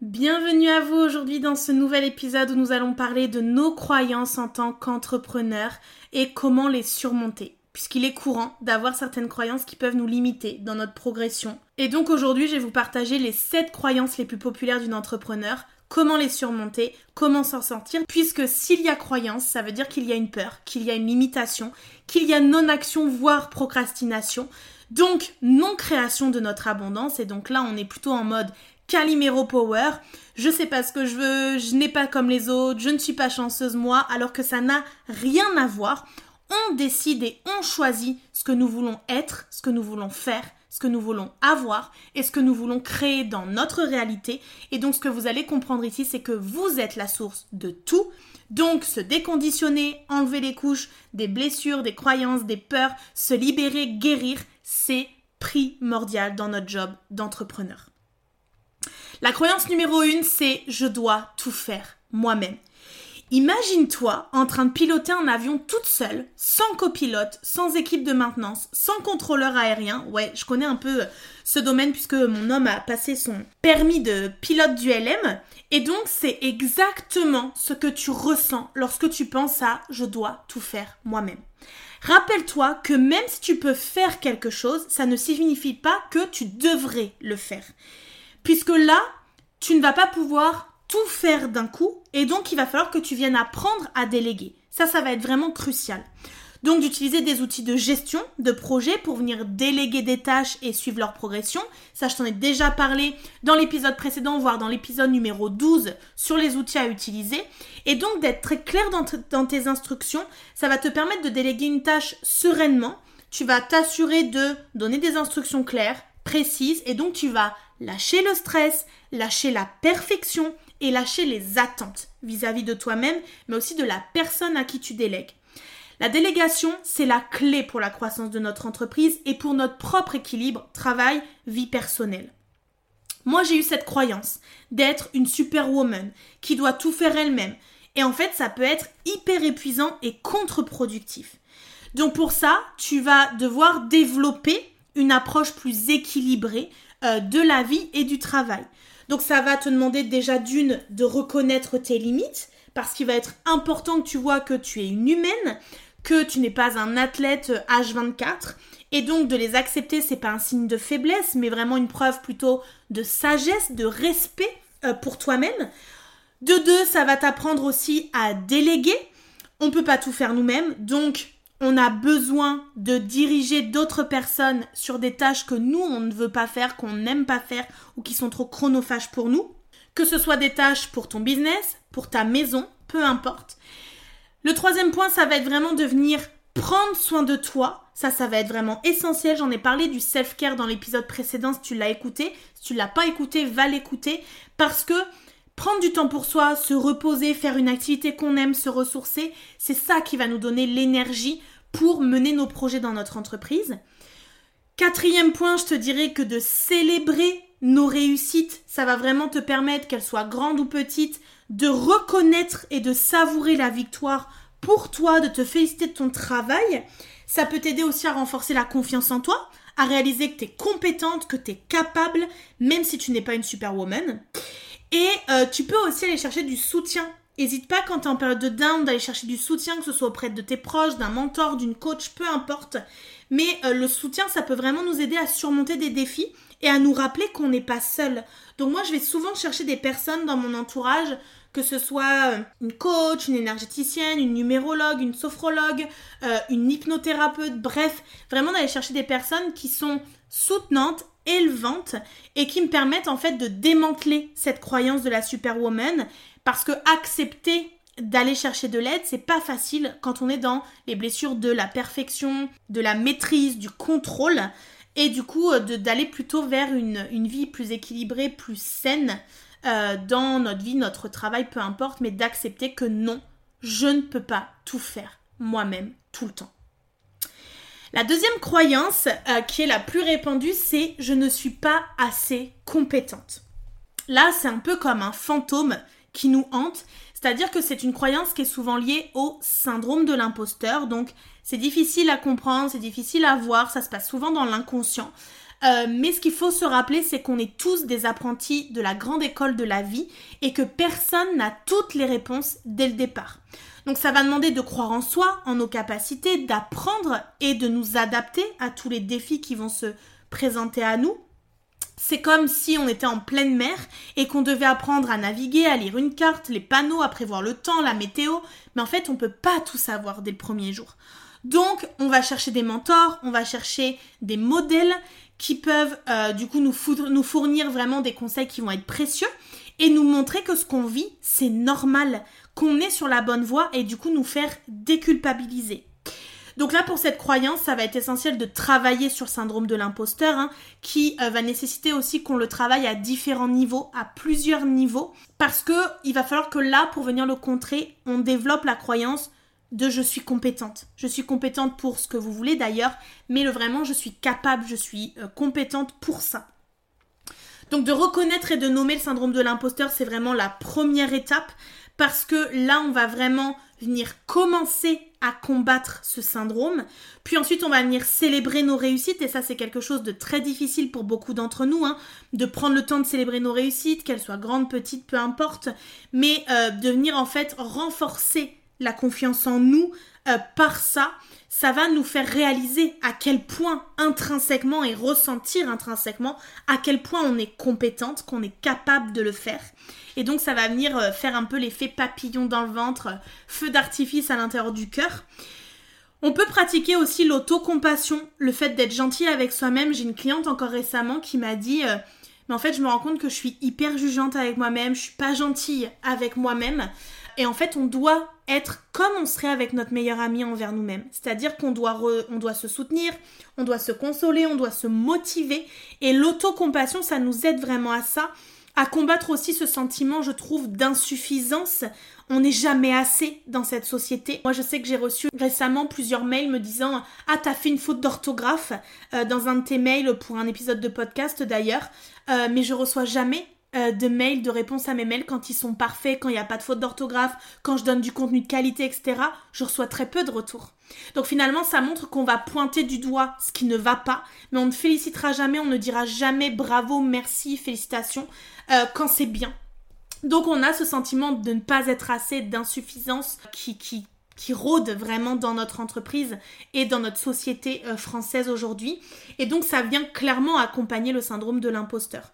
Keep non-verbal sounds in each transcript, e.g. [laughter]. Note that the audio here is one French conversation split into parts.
Bienvenue à vous aujourd'hui dans ce nouvel épisode où nous allons parler de nos croyances en tant qu'entrepreneurs et comment les surmonter. Puisqu'il est courant d'avoir certaines croyances qui peuvent nous limiter dans notre progression. Et donc aujourd'hui, je vais vous partager les 7 croyances les plus populaires d'une entrepreneur, comment les surmonter, comment s'en sortir, puisque s'il y a croyance, ça veut dire qu'il y a une peur, qu'il y a une limitation, qu'il y a non-action, voire procrastination, donc non-création de notre abondance, et donc là on est plutôt en mode Calimero Power, je sais pas ce que je veux, je n'ai pas comme les autres, je ne suis pas chanceuse moi, alors que ça n'a rien à voir on décide et on choisit ce que nous voulons être, ce que nous voulons faire, ce que nous voulons avoir et ce que nous voulons créer dans notre réalité. Et donc ce que vous allez comprendre ici, c'est que vous êtes la source de tout. Donc se déconditionner, enlever les couches, des blessures, des croyances, des peurs, se libérer, guérir, c'est primordial dans notre job d'entrepreneur. La croyance numéro une, c'est je dois tout faire moi-même. Imagine-toi en train de piloter un avion toute seule, sans copilote, sans équipe de maintenance, sans contrôleur aérien. Ouais, je connais un peu ce domaine puisque mon homme a passé son permis de pilote du LM. Et donc, c'est exactement ce que tu ressens lorsque tu penses à je dois tout faire moi-même. Rappelle-toi que même si tu peux faire quelque chose, ça ne signifie pas que tu devrais le faire. Puisque là, tu ne vas pas pouvoir tout faire d'un coup et donc il va falloir que tu viennes apprendre à déléguer. Ça, ça va être vraiment crucial. Donc d'utiliser des outils de gestion de projet pour venir déléguer des tâches et suivre leur progression. Ça, je t'en ai déjà parlé dans l'épisode précédent, voire dans l'épisode numéro 12 sur les outils à utiliser. Et donc d'être très clair dans, dans tes instructions, ça va te permettre de déléguer une tâche sereinement. Tu vas t'assurer de donner des instructions claires, précises, et donc tu vas lâcher le stress, lâcher la perfection et lâcher les attentes vis-à-vis de toi-même, mais aussi de la personne à qui tu délègues. La délégation, c'est la clé pour la croissance de notre entreprise et pour notre propre équilibre travail-vie personnelle. Moi, j'ai eu cette croyance d'être une superwoman qui doit tout faire elle-même. Et en fait, ça peut être hyper épuisant et contre-productif. Donc pour ça, tu vas devoir développer une approche plus équilibrée euh, de la vie et du travail. Donc ça va te demander déjà d'une de reconnaître tes limites parce qu'il va être important que tu vois que tu es une humaine, que tu n'es pas un athlète H24 et donc de les accepter, c'est pas un signe de faiblesse mais vraiment une preuve plutôt de sagesse, de respect euh, pour toi-même. De deux, ça va t'apprendre aussi à déléguer. On peut pas tout faire nous-mêmes, donc on a besoin de diriger d'autres personnes sur des tâches que nous, on ne veut pas faire, qu'on n'aime pas faire ou qui sont trop chronophages pour nous. Que ce soit des tâches pour ton business, pour ta maison, peu importe. Le troisième point, ça va être vraiment de venir prendre soin de toi. Ça, ça va être vraiment essentiel. J'en ai parlé du self-care dans l'épisode précédent si tu l'as écouté. Si tu l'as pas écouté, va l'écouter parce que prendre du temps pour soi, se reposer, faire une activité qu'on aime, se ressourcer, c'est ça qui va nous donner l'énergie pour mener nos projets dans notre entreprise. Quatrième point, je te dirais que de célébrer nos réussites, ça va vraiment te permettre, qu'elles soient grandes ou petites, de reconnaître et de savourer la victoire pour toi, de te féliciter de ton travail. Ça peut t'aider aussi à renforcer la confiance en toi, à réaliser que tu es compétente, que tu es capable, même si tu n'es pas une superwoman. Et euh, tu peux aussi aller chercher du soutien N'hésite pas quand tu es en période de down d'aller chercher du soutien, que ce soit auprès de tes proches, d'un mentor, d'une coach, peu importe. Mais euh, le soutien, ça peut vraiment nous aider à surmonter des défis et à nous rappeler qu'on n'est pas seul. Donc moi, je vais souvent chercher des personnes dans mon entourage, que ce soit euh, une coach, une énergéticienne, une numérologue, une sophrologue, euh, une hypnothérapeute, bref, vraiment d'aller chercher des personnes qui sont soutenantes, élevantes et qui me permettent en fait de démanteler cette croyance de la superwoman. Parce que accepter d'aller chercher de l'aide, c'est pas facile quand on est dans les blessures de la perfection, de la maîtrise, du contrôle, et du coup euh, d'aller plutôt vers une, une, vie plus équilibrée, plus saine euh, dans notre vie, notre travail, peu importe, mais d'accepter que non, je ne peux pas tout faire moi-même tout le temps. La deuxième croyance euh, qui est la plus répandue, c'est je ne suis pas assez compétente. Là, c'est un peu comme un fantôme qui nous hante. C'est-à-dire que c'est une croyance qui est souvent liée au syndrome de l'imposteur. Donc c'est difficile à comprendre, c'est difficile à voir, ça se passe souvent dans l'inconscient. Euh, mais ce qu'il faut se rappeler, c'est qu'on est tous des apprentis de la grande école de la vie et que personne n'a toutes les réponses dès le départ. Donc ça va demander de croire en soi, en nos capacités, d'apprendre et de nous adapter à tous les défis qui vont se présenter à nous c'est comme si on était en pleine mer et qu'on devait apprendre à naviguer, à lire une carte, les panneaux, à prévoir le temps, la météo, mais en fait on peut pas tout savoir dès le premier jour. Donc on va chercher des mentors, on va chercher des modèles qui peuvent euh, du coup nous, fournir vraiment des conseils qui vont être précieux et nous montrer que ce qu'on vit c'est normal, qu'on est sur la bonne voie et du coup nous faire déculpabiliser. Donc là, pour cette croyance, ça va être essentiel de travailler sur le syndrome de l'imposteur, hein, qui euh, va nécessiter aussi qu'on le travaille à différents niveaux, à plusieurs niveaux, parce que il va falloir que là, pour venir le contrer, on développe la croyance de je suis compétente. Je suis compétente pour ce que vous voulez d'ailleurs, mais le vraiment je suis capable, je suis euh, compétente pour ça. Donc de reconnaître et de nommer le syndrome de l'imposteur, c'est vraiment la première étape parce que là, on va vraiment venir commencer à combattre ce syndrome. Puis ensuite, on va venir célébrer nos réussites, et ça, c'est quelque chose de très difficile pour beaucoup d'entre nous, hein, de prendre le temps de célébrer nos réussites, qu'elles soient grandes, petites, peu importe, mais euh, de venir en fait renforcer la confiance en nous euh, par ça, ça va nous faire réaliser à quel point intrinsèquement et ressentir intrinsèquement à quel point on est compétente, qu'on est capable de le faire. Et donc ça va venir euh, faire un peu l'effet papillon dans le ventre, euh, feu d'artifice à l'intérieur du cœur. On peut pratiquer aussi l'autocompassion, le fait d'être gentil avec soi-même. J'ai une cliente encore récemment qui m'a dit mais en fait je me rends compte que je suis hyper jugeante avec moi-même, je suis pas gentille avec moi-même. Et en fait, on doit être comme on serait avec notre meilleur ami envers nous-mêmes. C'est-à-dire qu'on doit, on doit se soutenir, on doit se consoler, on doit se motiver. Et l'autocompassion, ça nous aide vraiment à ça, à combattre aussi ce sentiment, je trouve, d'insuffisance. On n'est jamais assez dans cette société. Moi, je sais que j'ai reçu récemment plusieurs mails me disant Ah, t'as fait une faute d'orthographe euh, dans un de tes mails pour un épisode de podcast d'ailleurs, euh, mais je reçois jamais euh, de mails, de réponses à mes mails quand ils sont parfaits, quand il n'y a pas de faute d'orthographe, quand je donne du contenu de qualité, etc. Je reçois très peu de retours. Donc finalement, ça montre qu'on va pointer du doigt ce qui ne va pas, mais on ne félicitera jamais, on ne dira jamais bravo, merci, félicitations euh, quand c'est bien. Donc on a ce sentiment de ne pas être assez, d'insuffisance qui, qui, qui rôde vraiment dans notre entreprise et dans notre société euh, française aujourd'hui. Et donc ça vient clairement accompagner le syndrome de l'imposteur.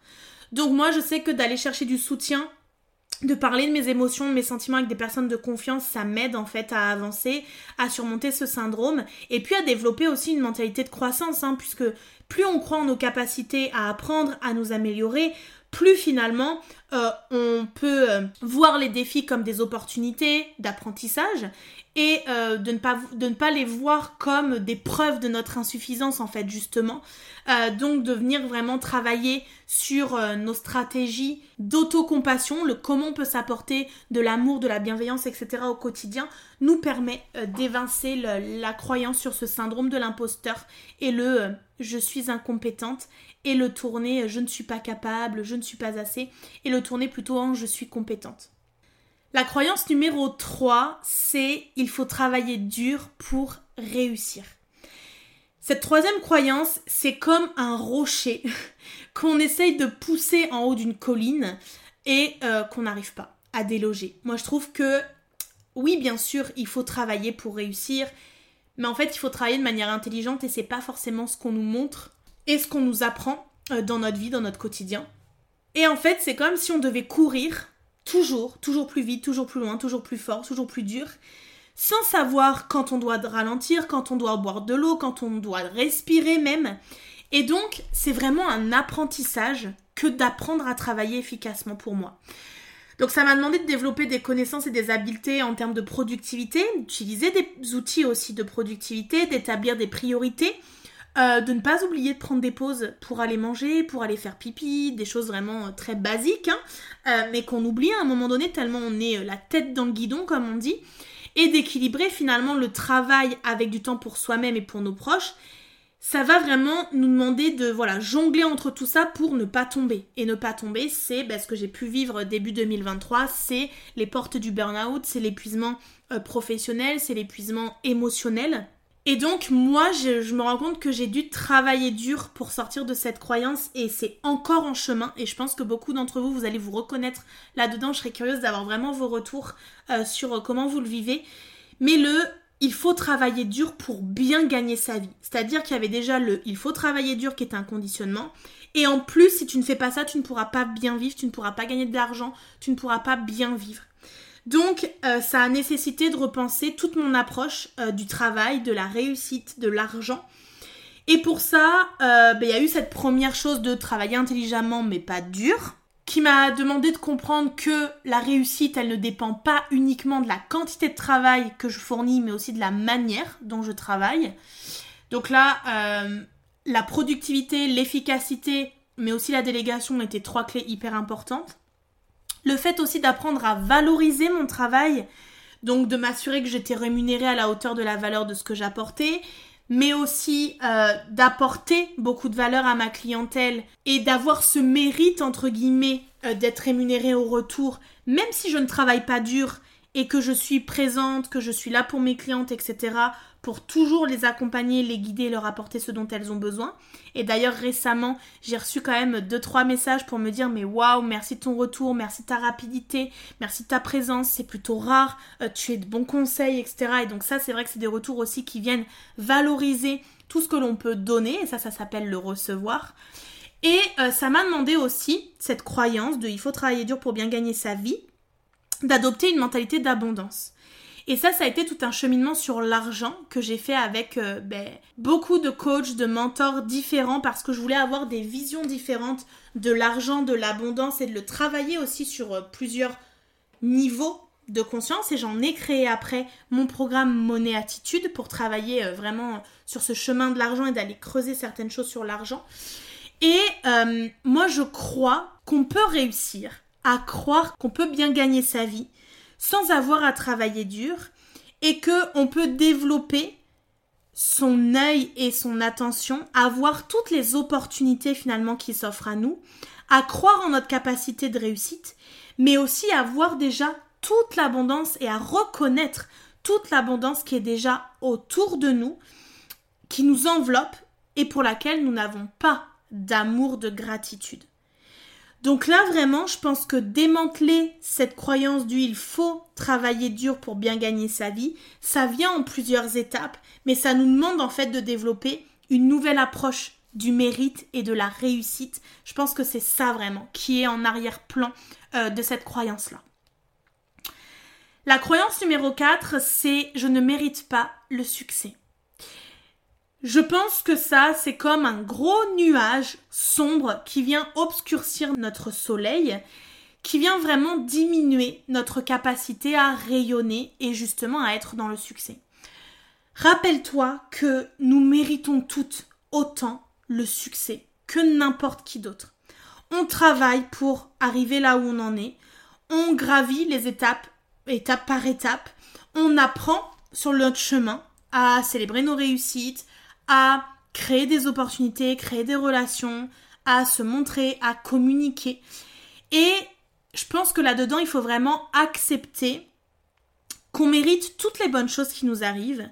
Donc moi, je sais que d'aller chercher du soutien, de parler de mes émotions, de mes sentiments avec des personnes de confiance, ça m'aide en fait à avancer, à surmonter ce syndrome et puis à développer aussi une mentalité de croissance, hein, puisque plus on croit en nos capacités à apprendre, à nous améliorer, plus finalement euh, on peut euh, voir les défis comme des opportunités d'apprentissage et euh, de, ne pas, de ne pas les voir comme des preuves de notre insuffisance en fait justement. Donc de venir vraiment travailler sur nos stratégies d'autocompassion, le comment on peut s'apporter de l'amour, de la bienveillance, etc. au quotidien, nous permet d'évincer la croyance sur ce syndrome de l'imposteur et le je suis incompétente et le tourner je ne suis pas capable, je ne suis pas assez et le tourner plutôt en je suis compétente. La croyance numéro 3, c'est il faut travailler dur pour réussir. Cette troisième croyance, c'est comme un rocher [laughs] qu'on essaye de pousser en haut d'une colline et euh, qu'on n'arrive pas. à déloger. Moi, je trouve que oui, bien sûr, il faut travailler pour réussir, mais en fait, il faut travailler de manière intelligente et c'est pas forcément ce qu'on nous montre et ce qu'on nous apprend euh, dans notre vie, dans notre quotidien. Et en fait, c'est comme si on devait courir toujours, toujours plus vite, toujours plus loin, toujours plus fort, toujours plus dur, sans savoir quand on doit ralentir, quand on doit boire de l'eau, quand on doit respirer même. Et donc, c'est vraiment un apprentissage que d'apprendre à travailler efficacement pour moi. Donc ça m'a demandé de développer des connaissances et des habiletés en termes de productivité, d'utiliser des outils aussi de productivité, d'établir des priorités, euh, de ne pas oublier de prendre des pauses pour aller manger, pour aller faire pipi, des choses vraiment euh, très basiques, hein, euh, mais qu'on oublie à un moment donné tellement on est la tête dans le guidon comme on dit, et d'équilibrer finalement le travail avec du temps pour soi-même et pour nos proches, ça va vraiment nous demander de voilà jongler entre tout ça pour ne pas tomber. Et ne pas tomber, c'est ben, ce que j'ai pu vivre début 2023, c'est les portes du burn-out, c'est l'épuisement professionnel, c'est l'épuisement émotionnel. Et donc moi, je, me rends compte que j'ai dû travailler dur pour sortir de cette croyance et c'est encore en chemin. Et je pense que beaucoup d'entre vous, vous allez vous reconnaître là-dedans. Je serais curieuse d'avoir vraiment vos retours euh, sur euh, comment vous le vivez. Mais le il faut travailler dur pour bien gagner sa vie. C'est-à-dire qu'il y avait déjà le il faut travailler dur qui est un conditionnement. Et en plus, si tu ne fais pas ça, tu ne pourras pas bien vivre, tu ne pourras pas gagner de l'argent, tu ne pourras pas bien vivre. Donc, euh, ça a nécessité de repenser toute mon approche euh, du travail, de la réussite, de l'argent. Et pour ça, euh, ben, il y a eu cette première chose de travailler intelligemment mais pas dur qui m'a demandé de comprendre que la réussite, elle ne dépend pas uniquement de la quantité de travail que je fournis, mais aussi de la manière dont je travaille. Donc là, la productivité, l'efficacité, mais aussi la délégation étaient trois clés hyper importantes. Le fait aussi d'apprendre à valoriser mon travail, donc de m'assurer que j'étais rémunérée à la hauteur de la valeur de ce que j'apportais, mais aussi euh, d'apporter beaucoup de valeur à ma clientèle et d'avoir ce mérite, entre guillemets, euh, d'être rémunéré au retour, même si je ne travaille pas dur et que je suis présente, que je suis là pour mes clientes, etc., pour toujours les accompagner, les guider, leur apporter ce dont elles ont besoin. Et d'ailleurs récemment, j'ai reçu quand même deux trois messages pour me dire mais waouh, merci de ton retour, merci de ta rapidité, merci de ta présence, c'est plutôt rare, euh, tu es de bons conseils, etc. Et donc ça, c'est vrai que c'est des retours aussi qui viennent valoriser tout ce que l'on peut donner, et ça, ça s'appelle le recevoir. Et euh, ça m'a demandé aussi cette croyance de il faut travailler dur pour bien gagner sa vie, d'adopter une mentalité d'abondance. Et ça, ça a été tout un cheminement sur l'argent que j'ai fait avec euh, ben, beaucoup de coachs, de mentors différents parce que je voulais avoir des visions différentes de l'argent, de l'abondance et de le travailler aussi sur euh, plusieurs niveaux de conscience et j'en ai créé après mon programme Monnaie Attitude pour travailler euh, vraiment sur ce chemin de l'argent et d'aller creuser certaines choses sur l'argent. Et moi je crois qu'on peut réussir à croire qu'on peut bien gagner sa vie sans avoir à travailler dur et que on peut développer son œil et son attention à voir toutes les opportunités finalement qui s'offrent à nous, à croire en notre capacité de réussite, mais aussi à voir déjà toute l'abondance et à reconnaître toute l'abondance qui est déjà autour de nous, qui nous enveloppe et pour laquelle nous n'avons pas d'amour, de gratitude. Donc là, vraiment, je pense que démanteler cette croyance du il faut travailler dur pour bien gagner sa vie, ça vient en plusieurs étapes, mais ça nous demande en fait de développer une nouvelle approche du mérite et de la réussite. Je pense que c'est ça vraiment qui est en arrière-plan euh, de cette croyance-là. La croyance numéro 4, c'est je ne mérite pas le succès. Je pense que ça, c'est comme un gros nuage sombre qui vient obscurcir notre soleil, qui vient vraiment diminuer notre capacité à rayonner et justement à être dans le succès. Rappelle-toi que nous méritons toutes autant le succès que n'importe qui d'autre. On travaille pour arriver là où on en est, on gravit les étapes, étape par étape, on apprend sur notre chemin à célébrer nos réussites, à créer des opportunités, créer des relations, à se montrer, à communiquer. Et je pense que là-dedans, il faut vraiment accepter qu'on mérite toutes les bonnes choses qui nous arrivent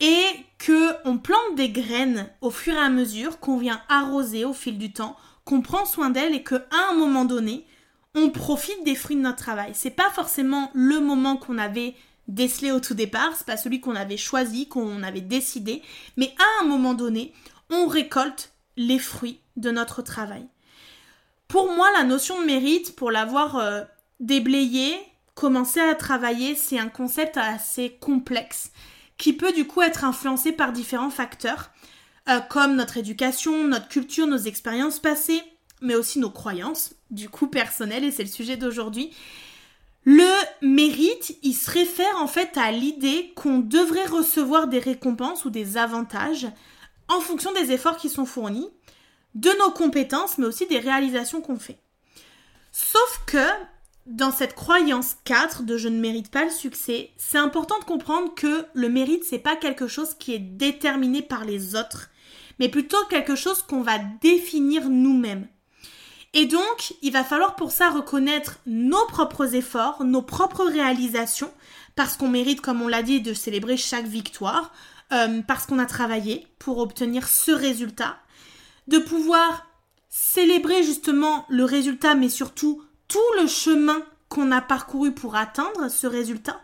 et que on plante des graines au fur et à mesure, qu'on vient arroser au fil du temps, qu'on prend soin d'elles et qu'à un moment donné, on profite des fruits de notre travail. C'est pas forcément le moment qu'on avait décelé au tout départ, c'est pas celui qu'on avait choisi, qu'on avait décidé, mais à un moment donné, on récolte les fruits de notre travail. Pour moi, la notion de mérite, pour l'avoir euh, déblayé, commencer à travailler, c'est un concept assez complexe qui peut du coup être influencé par différents facteurs, euh, comme notre éducation, notre culture, nos expériences passées, mais aussi nos croyances, du coup personnelles, et c'est le sujet d'aujourd'hui. Le mérite, il se réfère en fait à l'idée qu'on devrait recevoir des récompenses ou des avantages en fonction des efforts qui sont fournis, de nos compétences, mais aussi des réalisations qu'on fait. Sauf que dans cette croyance 4 de je ne mérite pas le succès, c'est important de comprendre que le mérite c'est pas quelque chose qui est déterminé par les autres, mais plutôt quelque chose qu'on va définir nous-mêmes. Et donc, il va falloir pour ça reconnaître nos propres efforts, nos propres réalisations, parce qu'on mérite, comme on l'a dit, de célébrer chaque victoire, euh, parce qu'on a travaillé pour obtenir ce résultat, de pouvoir célébrer justement le résultat, mais surtout tout le chemin qu'on a parcouru pour atteindre ce résultat,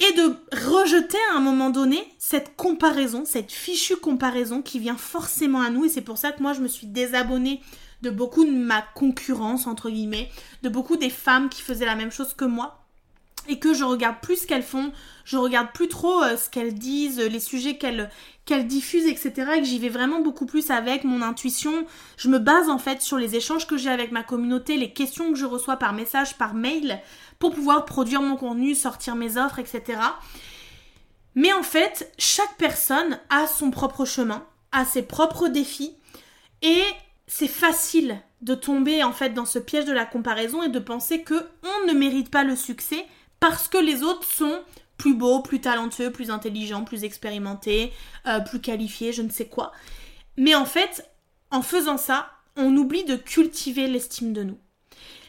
et de rejeter à un moment donné cette comparaison, cette fichue comparaison qui vient forcément à nous, et c'est pour ça que moi je me suis désabonnée de beaucoup de ma concurrence, entre guillemets, de beaucoup des femmes qui faisaient la même chose que moi, et que je regarde plus ce qu'elles font, je regarde plus trop euh, ce qu'elles disent, les sujets qu'elles qu'elles diffusent, etc. Et que j'y vais vraiment beaucoup plus avec mon intuition. Je me base en fait sur les échanges que j'ai avec ma communauté, les questions que je reçois par message, par mail, pour pouvoir produire mon contenu, sortir mes offres, etc. Mais en fait, chaque personne a son propre chemin, a ses propres défis, et c'est facile de tomber en fait dans ce piège de la comparaison et de penser que on ne mérite pas le succès parce que les autres sont plus beaux, plus talentueux, plus intelligents, plus expérimentés, euh, plus qualifiés, je ne sais quoi. Mais en fait, en faisant ça, on oublie de cultiver l'estime de nous.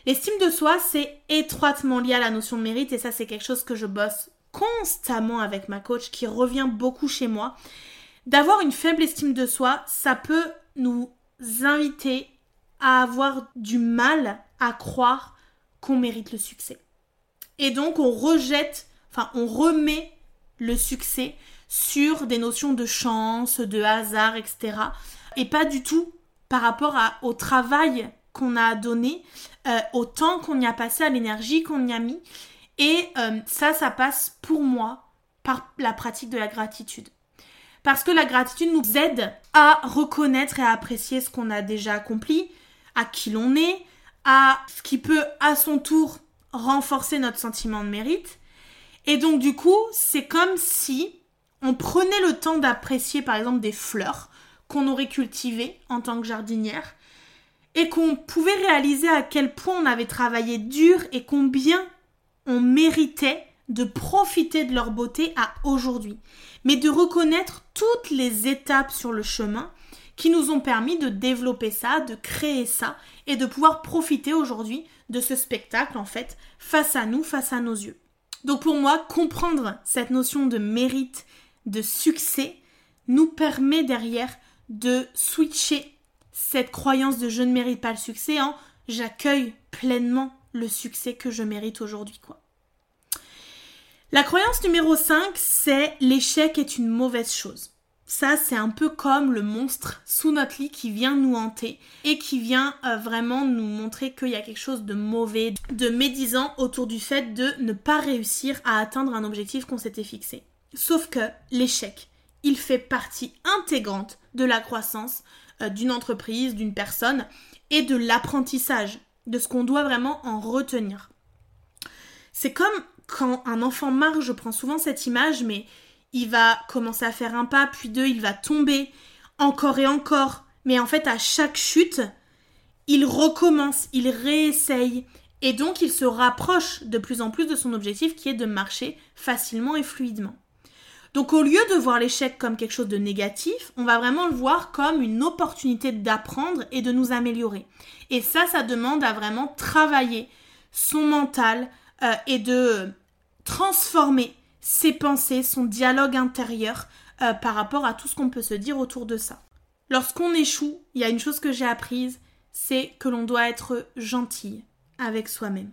L'estime de soi, c'est étroitement lié à la notion de mérite et ça, c'est quelque chose que je bosse constamment avec ma coach qui revient beaucoup chez moi. D'avoir une faible estime de soi, ça peut nous inviter à avoir du mal à croire qu'on mérite le succès. Et donc on rejette, enfin on remet le succès sur des notions de chance, de hasard, etc. Et pas du tout par rapport au travail qu'on a donné, euh, au temps qu'on y a passé, à l'énergie qu'on y a mis. Et euh, ça, ça passe pour moi par la pratique de la gratitude. Parce que la gratitude nous aide à reconnaître et à apprécier ce qu'on a déjà accompli, à qui l'on est, à ce qui peut à son tour renforcer notre sentiment de mérite. Et donc du coup, c'est comme si on prenait le temps d'apprécier par exemple des fleurs qu'on aurait cultivées en tant que jardinière et qu'on pouvait réaliser à quel point on avait travaillé dur et combien on méritait de profiter de leur beauté à aujourd'hui, mais de reconnaître toutes les étapes sur le chemin qui nous ont permis de développer ça, de créer ça et de pouvoir profiter aujourd'hui de ce spectacle en fait face à nous, face à nos yeux. Donc pour moi, comprendre cette notion de mérite, de succès, nous permet derrière de switcher cette croyance de je ne mérite pas le succès en j'accueille pleinement le succès que je mérite aujourd'hui quoi. La croyance numéro 5, c'est l'échec est une mauvaise chose ça, c'est un peu comme le monstre sous notre lit qui vient nous hanter et qui vient euh, vraiment nous montrer qu'il y a quelque chose de mauvais, de médisant autour du fait de ne pas réussir à atteindre un objectif qu'on s'était fixé. Sauf que l'échec, il fait partie intégrante de la croissance euh, d'une entreprise, d'une personne et de l'apprentissage, de ce qu'on doit vraiment en retenir. C'est comme quand un enfant marche, je prends souvent cette image, mais il va commencer à faire un pas, puis deux, il va tomber, encore et encore. Mais en fait, à chaque chute, il recommence, il réessaye. Et donc, il se rapproche de plus en plus de son objectif qui est de marcher facilement et fluidement. Donc, au lieu de voir l'échec comme quelque chose de négatif, on va vraiment le voir comme une opportunité d'apprendre et de nous améliorer. Et ça, ça demande à vraiment travailler son mental euh, et de transformer ses pensées, son dialogue intérieur euh, par rapport à tout ce qu'on peut se dire autour de ça. Lorsqu'on échoue, il y a une chose que j'ai apprise, c'est que l'on doit être gentil avec soi-même.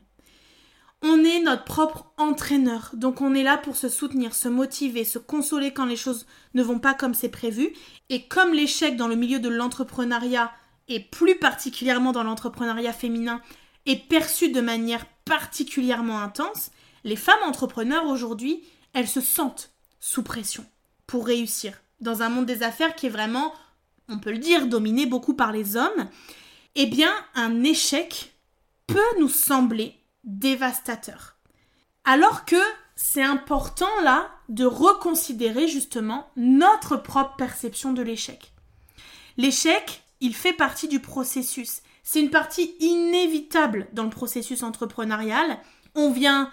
On est notre propre entraîneur, donc on est là pour se soutenir, se motiver, se consoler quand les choses ne vont pas comme c'est prévu. Et comme l'échec dans le milieu de l'entrepreneuriat, et plus particulièrement dans l'entrepreneuriat féminin, est perçu de manière particulièrement intense, les femmes entrepreneurs aujourd'hui, elles se sentent sous pression pour réussir dans un monde des affaires qui est vraiment, on peut le dire, dominé beaucoup par les hommes. Eh bien, un échec peut nous sembler dévastateur. Alors que c'est important là de reconsidérer justement notre propre perception de l'échec. L'échec, il fait partie du processus. C'est une partie inévitable dans le processus entrepreneurial. On vient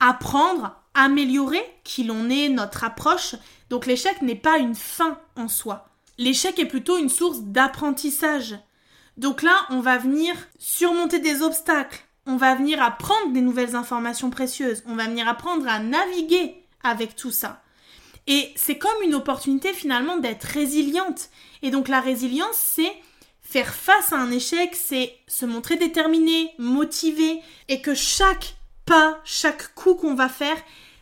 apprendre, améliorer qui l'on est, notre approche. Donc l'échec n'est pas une fin en soi. L'échec est plutôt une source d'apprentissage. Donc là, on va venir surmonter des obstacles, on va venir apprendre des nouvelles informations précieuses, on va venir apprendre à naviguer avec tout ça. Et c'est comme une opportunité finalement d'être résiliente. Et donc la résilience, c'est faire face à un échec, c'est se montrer déterminé, motivé, et que chaque pas, chaque coup qu'on va faire,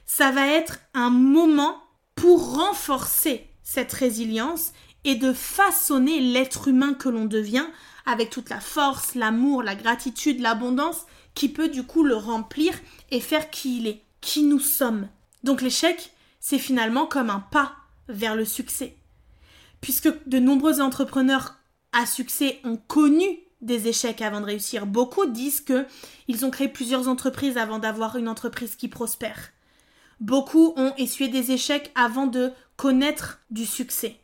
ça va être un moment pour renforcer cette résilience et de façonner l'être humain que l'on devient avec toute la force, l'amour, la gratitude, l'abondance qui peut du coup le remplir et faire qui il est, qui nous sommes. Donc l'échec, c'est finalement comme un pas vers le succès. Puisque de nombreux entrepreneurs à succès ont connu des échecs avant de réussir. Beaucoup disent que ils ont créé plusieurs entreprises avant d'avoir une entreprise qui prospère. Beaucoup ont essuyé des échecs avant de connaître du succès.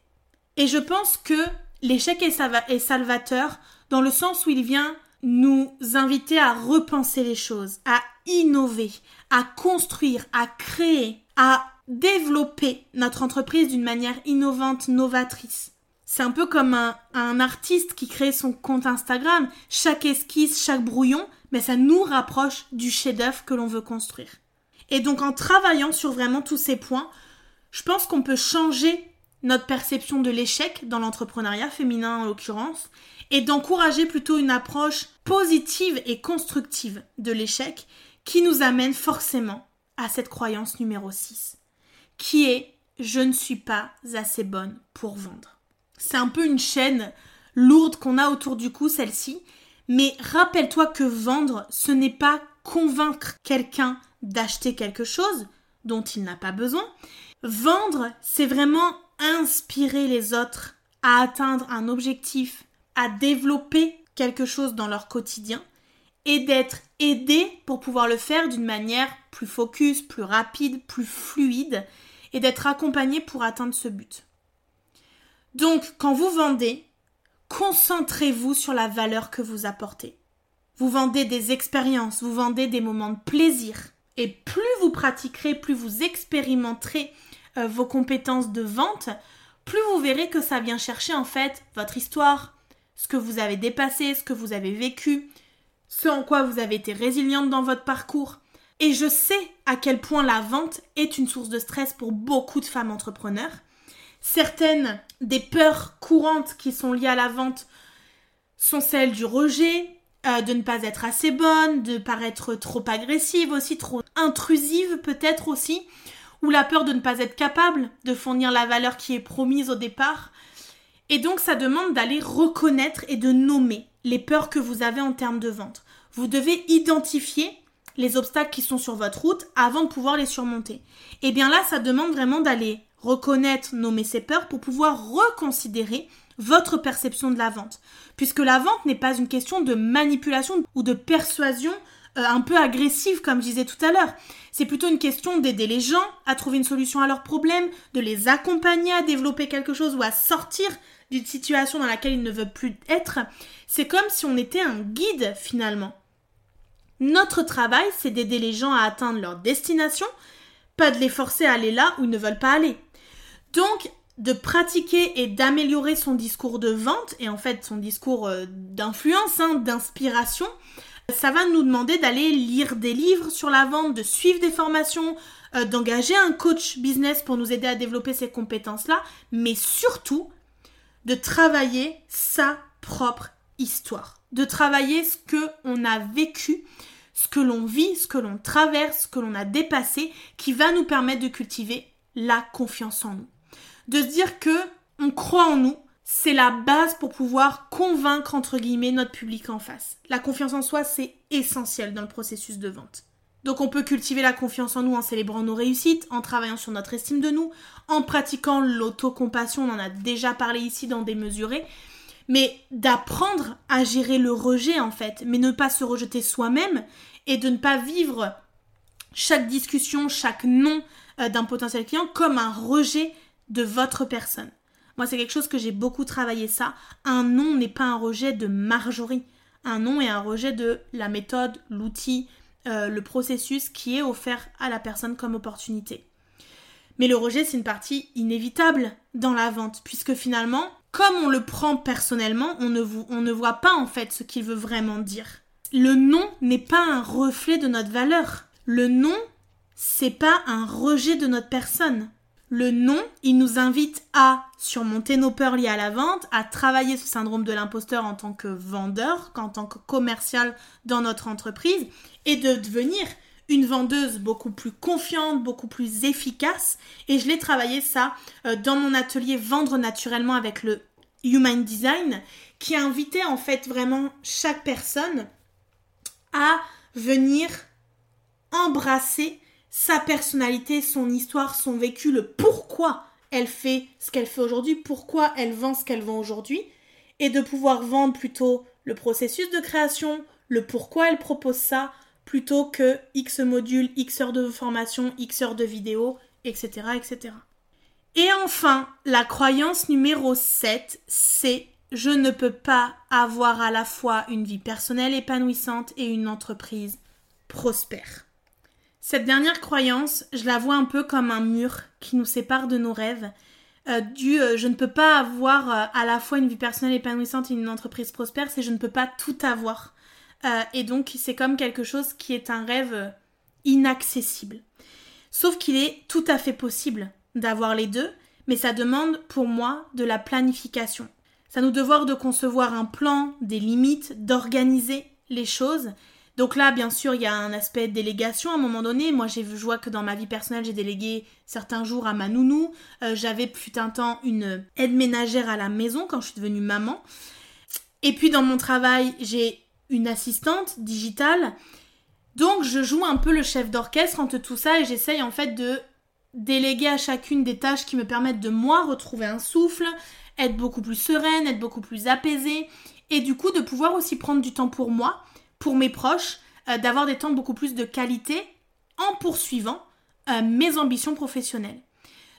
Et je pense que l'échec est salvateur dans le sens où il vient nous inviter à repenser les choses, à innover, à construire, à créer, à développer notre entreprise d'une manière innovante, novatrice. C'est un peu comme un, artiste qui crée son compte Instagram. Chaque esquisse, chaque brouillon, mais ça nous rapproche du chef-d'œuvre que l'on veut construire. Et donc en travaillant sur vraiment tous ces points, je pense qu'on peut changer notre perception de l'échec dans l'entrepreneuriat féminin en l'occurrence et d'encourager plutôt une approche positive et constructive de l'échec qui nous amène forcément à cette croyance numéro 6 qui est je ne suis pas assez bonne pour vendre. C'est un peu une chaîne lourde qu'on a autour du cou celle-ci, mais rappelle-toi que vendre ce n'est pas convaincre quelqu'un d'acheter quelque chose dont il n'a pas besoin. Vendre, c'est vraiment inspirer les autres à atteindre un objectif, à développer quelque chose dans leur quotidien et d'être aidé pour pouvoir le faire d'une manière plus focus, plus rapide, plus fluide et d'être accompagné pour atteindre ce but. Donc, quand vous vendez, concentrez-vous sur la valeur que vous apportez. Vous vendez des expériences, vous vendez des moments de plaisir. Et plus vous pratiquerez, plus vous expérimenterez euh, vos compétences de vente, plus vous verrez que ça vient chercher en fait votre histoire, ce que vous avez dépassé, ce que vous avez vécu, ce en quoi vous avez été résiliente dans votre parcours. Et je sais à quel point la vente est une source de stress pour beaucoup de femmes entrepreneurs. Certaines des peurs courantes qui sont liées à la vente sont celles du rejet, euh, de ne pas être assez bonne, de paraître trop agressive aussi, trop intrusive peut-être aussi, ou la peur de ne pas être capable de fournir la valeur qui est promise au départ. Et donc ça demande d'aller reconnaître et de nommer les peurs que vous avez en termes de vente. Vous devez identifier les obstacles qui sont sur votre route avant de pouvoir les surmonter. Et bien là, ça demande vraiment d'aller reconnaître, nommer ces peurs pour pouvoir reconsidérer votre perception de la vente. Puisque la vente n'est pas une question de manipulation ou de persuasion euh, un peu agressive, comme je disais tout à l'heure. C'est plutôt une question d'aider les gens à trouver une solution à leurs problèmes, de les accompagner à développer quelque chose ou à sortir d'une situation dans laquelle ils ne veulent plus être. C'est comme si on était un guide finalement. Notre travail, c'est d'aider les gens à atteindre leur destination, pas de les forcer à aller là où ils ne veulent pas aller. Donc, de pratiquer et d'améliorer son discours de vente, et en fait son discours euh, d'influence, hein, d'inspiration, ça va nous demander d'aller lire des livres sur la vente, de suivre des formations, euh, d'engager un coach business pour nous aider à développer ces compétences-là, mais surtout de travailler sa propre histoire. de travailler ce que on a vécu, ce que l'on vit, ce que l'on traverse, ce que l'on a dépassé, qui va nous permettre de cultiver la confiance en nous. De se dire que on croit en nous, c'est la base pour pouvoir convaincre entre guillemets notre public en face. La confiance en soi, c'est essentiel dans le processus de vente. Donc on peut cultiver la confiance en nous en célébrant nos réussites, en travaillant sur notre estime de nous, en pratiquant l'autocompassion, on en a déjà parlé ici dans des mesurés, mais d'apprendre à gérer le rejet en fait, mais ne pas se rejeter soi-même et de ne pas vivre chaque discussion, chaque nom euh, d'un potentiel client comme un rejet de votre personne. Moi, c'est quelque chose que j'ai beaucoup travaillé ça. Un nom n'est pas un rejet de Marjorie. Un nom est un rejet de la méthode, l'outil, euh, le processus qui est offert à la personne comme opportunité. Mais le rejet, c'est une partie inévitable dans la vente, puisque finalement, comme on le prend personnellement, on ne, on ne voit pas en fait ce qu'il veut vraiment dire. Le nom n'est pas un reflet de notre valeur. Le nom, c'est pas un rejet de notre personne. Le nom, il nous invite à surmonter nos peurs liées à la vente, à travailler ce syndrome de l'imposteur en tant que vendeur, en tant que commercial dans notre entreprise, et de devenir une vendeuse beaucoup plus confiante, beaucoup plus efficace. Et je l'ai travaillé ça euh, dans mon atelier Vendre naturellement avec le Human Design, qui a invité en fait vraiment chaque personne à venir embrasser sa personnalité, son histoire, son vécu, le pourquoi elle fait ce qu'elle fait aujourd'hui, pourquoi elle vend ce qu'elle vend aujourd'hui, et de pouvoir vendre plutôt le processus de création, le pourquoi elle propose ça, plutôt que X modules, X heures de formation, X heures de vidéo, etc., etc. Et enfin, la croyance numéro 7, c'est je ne peux pas avoir à la fois une vie personnelle épanouissante et une entreprise prospère. Cette dernière croyance, je la vois un peu comme un mur qui nous sépare de nos rêves. Euh, du euh, je ne peux pas avoir euh, à la fois une vie personnelle épanouissante et une entreprise prospère, c'est je ne peux pas tout avoir. et donc c'est comme quelque chose qui est un rêve inaccessible. Sauf qu'il est tout à fait possible d'avoir les deux, mais ça demande pour moi de la planification. Ça nous devoir de concevoir un plan, des limites, d'organiser les choses donc là, bien sûr, il y a un aspect délégation à un moment donné. Moi, je vois que dans ma vie personnelle, j'ai délégué certains jours à ma nounou. Euh, j'avais, fut un temps, une aide ménagère à la maison quand je suis devenue maman. Et puis, dans mon travail, j'ai une assistante digitale. Donc, je joue un peu le chef d'orchestre entre tout ça et j'essaye en fait de déléguer à chacune des tâches qui me permettent de moi retrouver un souffle, être beaucoup plus sereine, être beaucoup plus apaisée et du coup de pouvoir aussi prendre du temps pour moi pour mes proches, euh, d'avoir des temps beaucoup plus de qualité en poursuivant euh, mes ambitions professionnelles.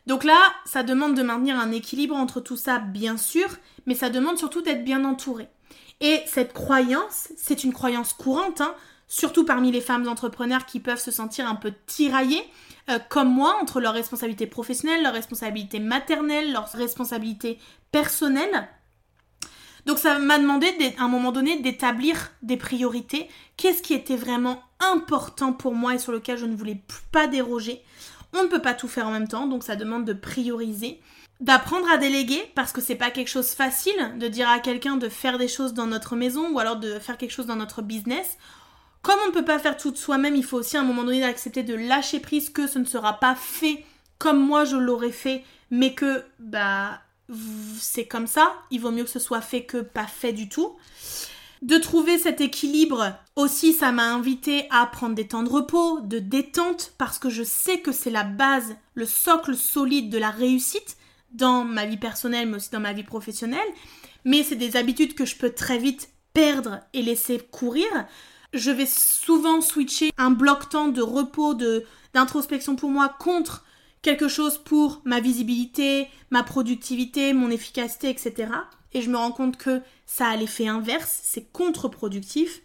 Donc là, ça demande de maintenir un équilibre entre tout ça, bien sûr, mais ça demande surtout d'être bien entouré. Et cette croyance, c'est une croyance courante, hein, surtout parmi les femmes entrepreneurs qui peuvent se sentir un peu tiraillées, euh, comme moi, entre leurs responsabilités professionnelles, leurs responsabilités maternelles, leurs responsabilités personnelles. Donc ça m'a demandé à un moment donné d'établir des priorités. Qu'est-ce qui était vraiment important pour moi et sur lequel je ne voulais pas déroger? On ne peut pas tout faire en même temps, donc ça demande de prioriser. D'apprendre à déléguer, parce que c'est pas quelque chose facile de dire à quelqu'un de faire des choses dans notre maison ou alors de faire quelque chose dans notre business. Comme on ne peut pas faire tout de soi-même, il faut aussi à un moment donné d'accepter de lâcher prise que ce ne sera pas fait comme moi je l'aurais fait, mais que bah c'est comme ça, il vaut mieux que ce soit fait que pas fait du tout. De trouver cet équilibre aussi, ça m'a invité à prendre des temps de repos, de détente, parce que je sais que c'est la base, le socle solide de la réussite dans ma vie personnelle, mais aussi dans ma vie professionnelle. Mais c'est des habitudes que je peux très vite perdre et laisser courir. Je vais souvent switcher un bloc temps de repos, d'introspection pour moi contre quelque chose pour ma visibilité, ma productivité, mon efficacité, etc. Et je me rends compte que ça a l'effet inverse, c'est contre-productif.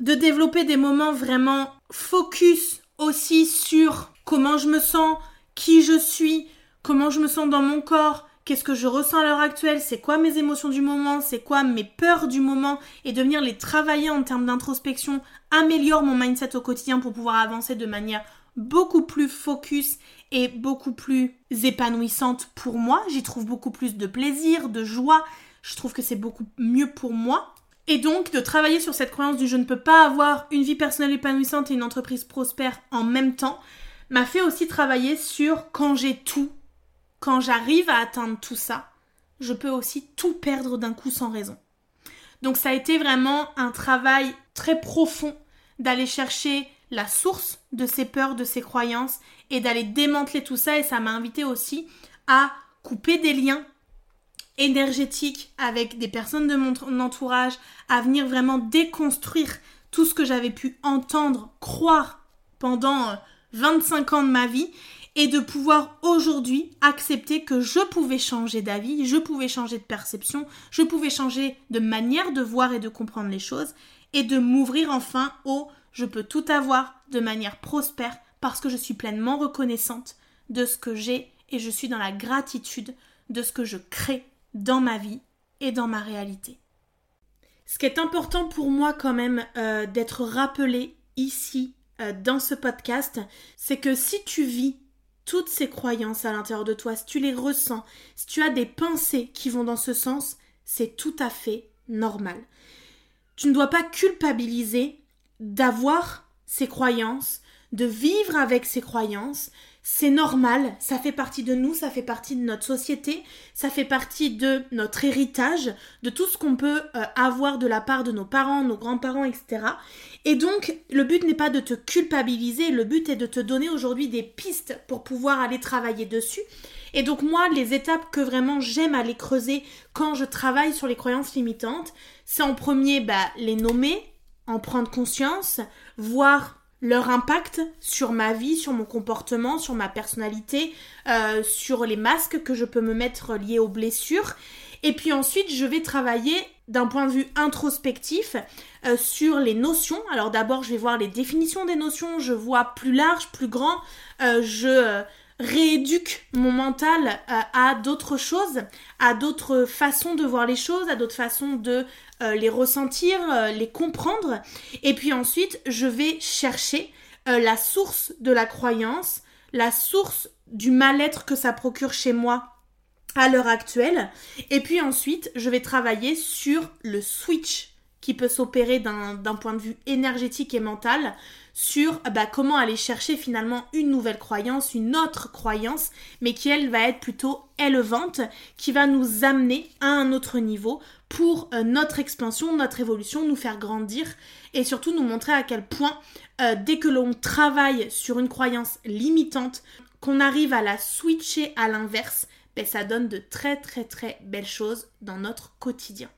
De développer des moments vraiment focus aussi sur comment je me sens, qui je suis, comment je me sens dans mon corps, qu'est-ce que je ressens à l'heure actuelle, c'est quoi mes émotions du moment, c'est quoi mes peurs du moment, et de venir les travailler en termes d'introspection améliore mon mindset au quotidien pour pouvoir avancer de manière beaucoup plus focus et beaucoup plus épanouissante pour moi. J'y trouve beaucoup plus de plaisir, de joie. Je trouve que c'est beaucoup mieux pour moi. Et donc de travailler sur cette croyance du je ne peux pas avoir une vie personnelle épanouissante et une entreprise prospère en même temps m'a fait aussi travailler sur quand j'ai tout, quand j'arrive à atteindre tout ça, je peux aussi tout perdre d'un coup sans raison. Donc ça a été vraiment un travail très profond d'aller chercher la source de ces peurs, de ces croyances et d'aller démanteler tout ça. Et ça m'a invité aussi à couper des liens énergétiques avec des personnes de mon entourage, à venir vraiment déconstruire tout ce que j'avais pu entendre, croire pendant 25 euh, ans de ma vie et de pouvoir aujourd'hui accepter que je pouvais changer d'avis, je pouvais changer de perception, je pouvais changer de manière de voir et de comprendre les choses et de m'ouvrir enfin au je peux tout avoir de manière prospère parce que je suis pleinement reconnaissante de ce que j'ai et je suis dans la gratitude de ce que je crée dans ma vie et dans ma réalité. Ce qui est important pour moi quand même euh, d'être rappelé ici euh, dans ce podcast, c'est que si tu vis toutes ces croyances à l'intérieur de toi, si tu les ressens, si tu as des pensées qui vont dans ce sens, c'est tout à fait normal. Tu ne dois pas culpabiliser d'avoir ces croyances, de vivre avec ces croyances, c'est normal, ça fait partie de nous, ça fait partie de notre société, ça fait partie de notre héritage, de tout ce qu'on peut euh, avoir de la part de nos parents, nos grands-parents, etc. Et donc, le but n'est pas de te culpabiliser, le but est de te donner aujourd'hui des pistes pour pouvoir aller travailler dessus. Et donc moi, les étapes que vraiment j'aime aller creuser quand je travaille sur les croyances limitantes, c'est en premier bah, les nommer, en prendre conscience, voir leur impact sur ma vie, sur mon comportement, sur ma personnalité, euh, sur les masques que je peux me mettre liés aux blessures. Et puis ensuite, je vais travailler d'un point de vue introspectif euh, sur les notions. Alors d'abord, je vais voir les définitions des notions, je vois plus large, plus grand, euh, je rééduque mon mental à d'autres choses, à d'autres façons de voir les choses, à d'autres façons de euh, les ressentir, euh, les comprendre. Et puis ensuite, je vais chercher la source de la croyance, la source du mal-être que ça procure chez moi à l'heure actuelle. Et puis ensuite, je vais travailler sur le switch qui peut s'opérer d'un point de vue énergétique et mental sur bah, comment aller chercher finalement une nouvelle croyance, une autre croyance, mais qui elle va être plutôt élevante, qui va nous amener à un autre niveau pour euh, notre expansion, notre évolution, nous faire grandir et surtout nous montrer à quel point euh, dès que l'on travaille sur une croyance limitante, qu'on arrive à la switcher à l'inverse, ben, ça donne de très très très belles choses dans notre quotidien.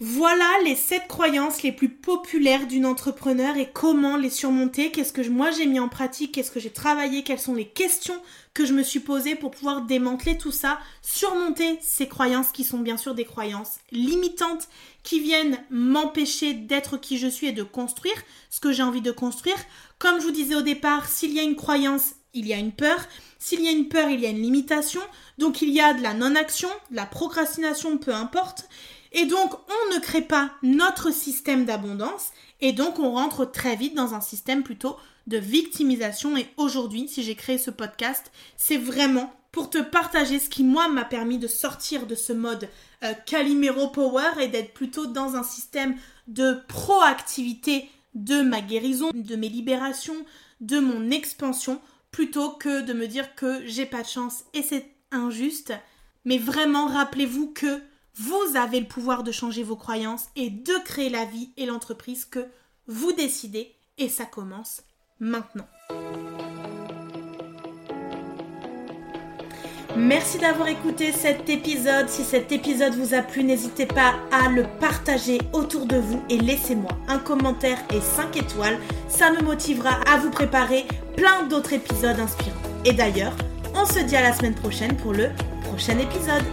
Voilà les 7 croyances les plus populaires d'une entrepreneur et comment les surmonter, qu'est-ce que moi j'ai mis en pratique, qu'est-ce que j'ai travaillé, quelles sont les questions que je me suis posées pour pouvoir démanteler tout ça, surmonter ces croyances qui sont bien sûr des croyances limitantes qui viennent m'empêcher d'être qui je suis et de construire ce que j'ai envie de construire. Comme je vous disais au départ, s'il y a une croyance, il y a une peur. S'il y a une peur, il y a une limitation. Donc il y a de la non-action, de la procrastination, peu importe. Et donc, on ne crée pas notre système d'abondance et donc on rentre très vite dans un système plutôt de victimisation. Et aujourd'hui, si j'ai créé ce podcast, c'est vraiment pour te partager ce qui, moi, m'a permis de sortir de ce mode euh, Calimero Power et d'être plutôt dans un système de proactivité de ma guérison, de mes libérations, de mon expansion, plutôt que de me dire que j'ai pas de chance et c'est injuste. Mais vraiment, rappelez-vous que vous avez le pouvoir de changer vos croyances et de créer la vie et l'entreprise que vous décidez et ça commence maintenant. Merci d'avoir écouté cet épisode. Si cet épisode vous a plu, n'hésitez pas à le partager autour de vous et laissez-moi un commentaire et 5 étoiles. Ça me motivera à vous préparer plein d'autres épisodes inspirants. Et d'ailleurs, on se dit à la semaine prochaine pour le prochain épisode.